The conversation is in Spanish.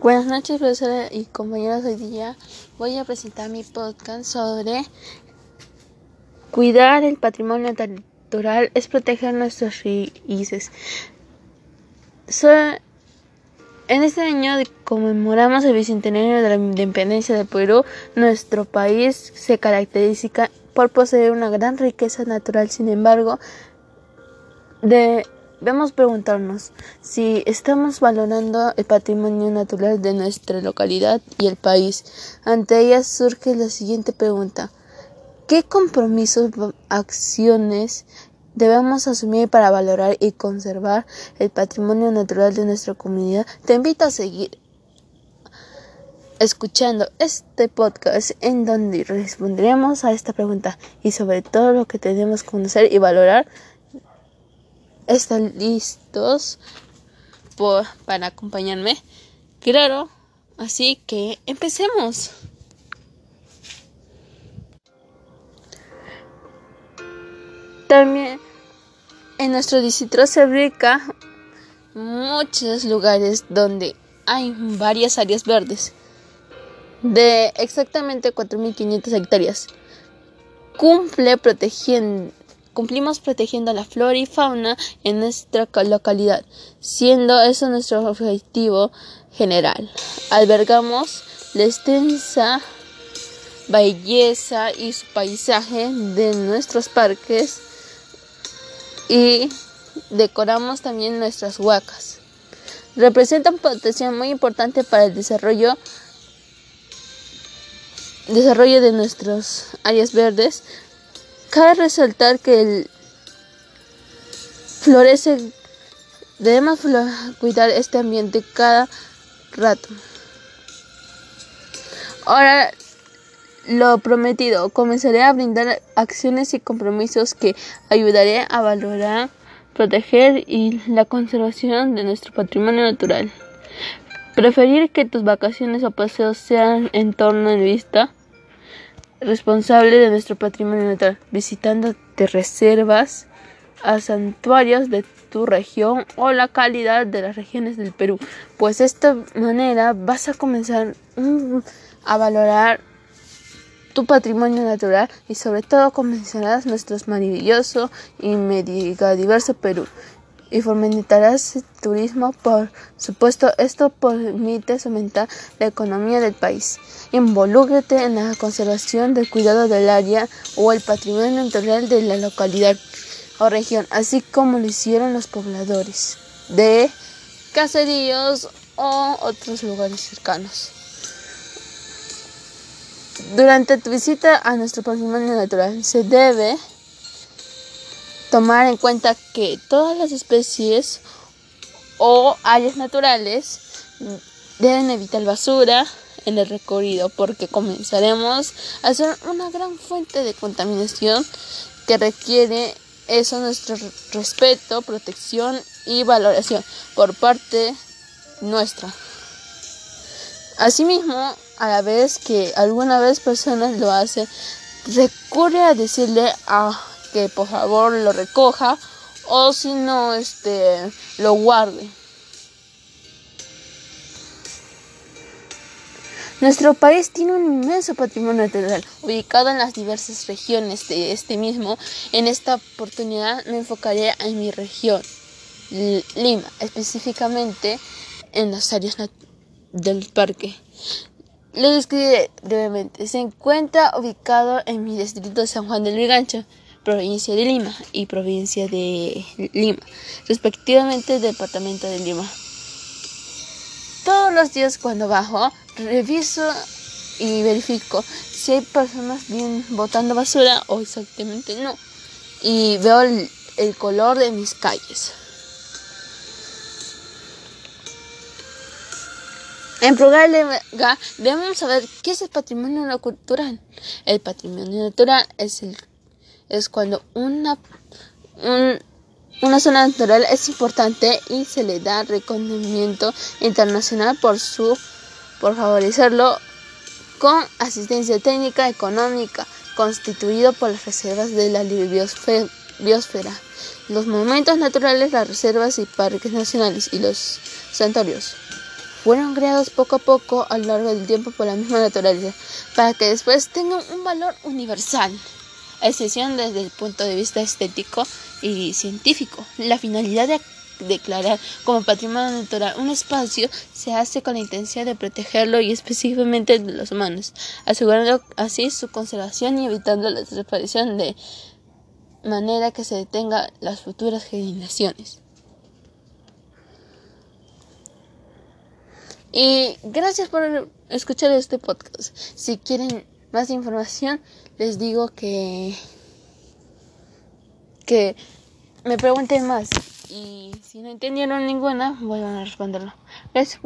Buenas noches, profesora y compañeros. Hoy día voy a presentar mi podcast sobre cuidar el patrimonio natural es proteger nuestras raíces. en este año conmemoramos el bicentenario de la independencia de Perú. Nuestro país se caracteriza por poseer una gran riqueza natural, sin embargo, de Debemos preguntarnos si estamos valorando el patrimonio natural de nuestra localidad y el país. Ante ellas surge la siguiente pregunta. ¿Qué compromisos, acciones debemos asumir para valorar y conservar el patrimonio natural de nuestra comunidad? Te invito a seguir escuchando este podcast en donde responderemos a esta pregunta y sobre todo lo que tenemos que conocer y valorar ¿Están listos para acompañarme? Claro, así que empecemos. También en nuestro distrito se ubica muchos lugares donde hay varias áreas verdes de exactamente 4.500 hectáreas. Cumple protegiendo cumplimos protegiendo la flora y fauna en nuestra localidad, siendo eso nuestro objetivo general. Albergamos la extensa belleza y su paisaje de nuestros parques y decoramos también nuestras huacas. Representan potencial muy importante para el desarrollo desarrollo de nuestras áreas verdes, Cabe resaltar que el florece, debemos cuidar este ambiente cada rato. Ahora lo prometido, comenzaré a brindar acciones y compromisos que ayudaré a valorar, proteger y la conservación de nuestro patrimonio natural. Preferir que tus vacaciones o paseos sean en torno en vista responsable de nuestro patrimonio natural, visitando de reservas a santuarios de tu región o la calidad de las regiones del Perú, pues de esta manera vas a comenzar mm, a valorar tu patrimonio natural y sobre todo comenzarás nuestro maravilloso y diverso Perú y fomentarás el turismo. Por supuesto, esto permite aumentar la economía del país. Involúcrate en la conservación del cuidado del área o el patrimonio natural de la localidad o región, así como lo hicieron los pobladores de caseríos o otros lugares cercanos. Durante tu visita a nuestro patrimonio natural se debe tomar en cuenta que todas las especies o áreas naturales deben evitar basura en el recorrido porque comenzaremos a ser una gran fuente de contaminación que requiere eso nuestro respeto, protección y valoración por parte nuestra. Asimismo, a la vez que alguna vez personas lo hacen, recurre a decirle a que por favor lo recoja o si no este lo guarde. Nuestro país tiene un inmenso patrimonio natural ubicado en las diversas regiones de este mismo. En esta oportunidad me enfocaré en mi región, Lima, específicamente en las áreas del parque. Lo describiré brevemente. Se encuentra ubicado en mi distrito de San Juan del Vigancho provincia de Lima y provincia de Lima, respectivamente departamento de Lima. Todos los días cuando bajo, reviso y verifico si hay personas bien botando basura o exactamente no. Y veo el, color de mis calles. En lugar, debemos saber qué es el patrimonio natural. El patrimonio natural es el es cuando una, una zona natural es importante y se le da reconocimiento internacional por su por favorecerlo con asistencia técnica económica constituido por las reservas de la biosfera, los momentos naturales, las reservas y parques nacionales y los santuarios. fueron creados poco a poco a lo largo del tiempo por la misma naturaleza, para que después tengan un valor universal, excepción desde el punto de vista estético y científico. La finalidad de declarar como patrimonio natural un espacio se hace con la intención de protegerlo y específicamente de los humanos, asegurando así su conservación y evitando la desaparición de manera que se detenga las futuras generaciones. Y gracias por escuchar este podcast. Si quieren más información, les digo que que me pregunten más y si no entendieron ninguna, vuelvan a responderlo. Gracias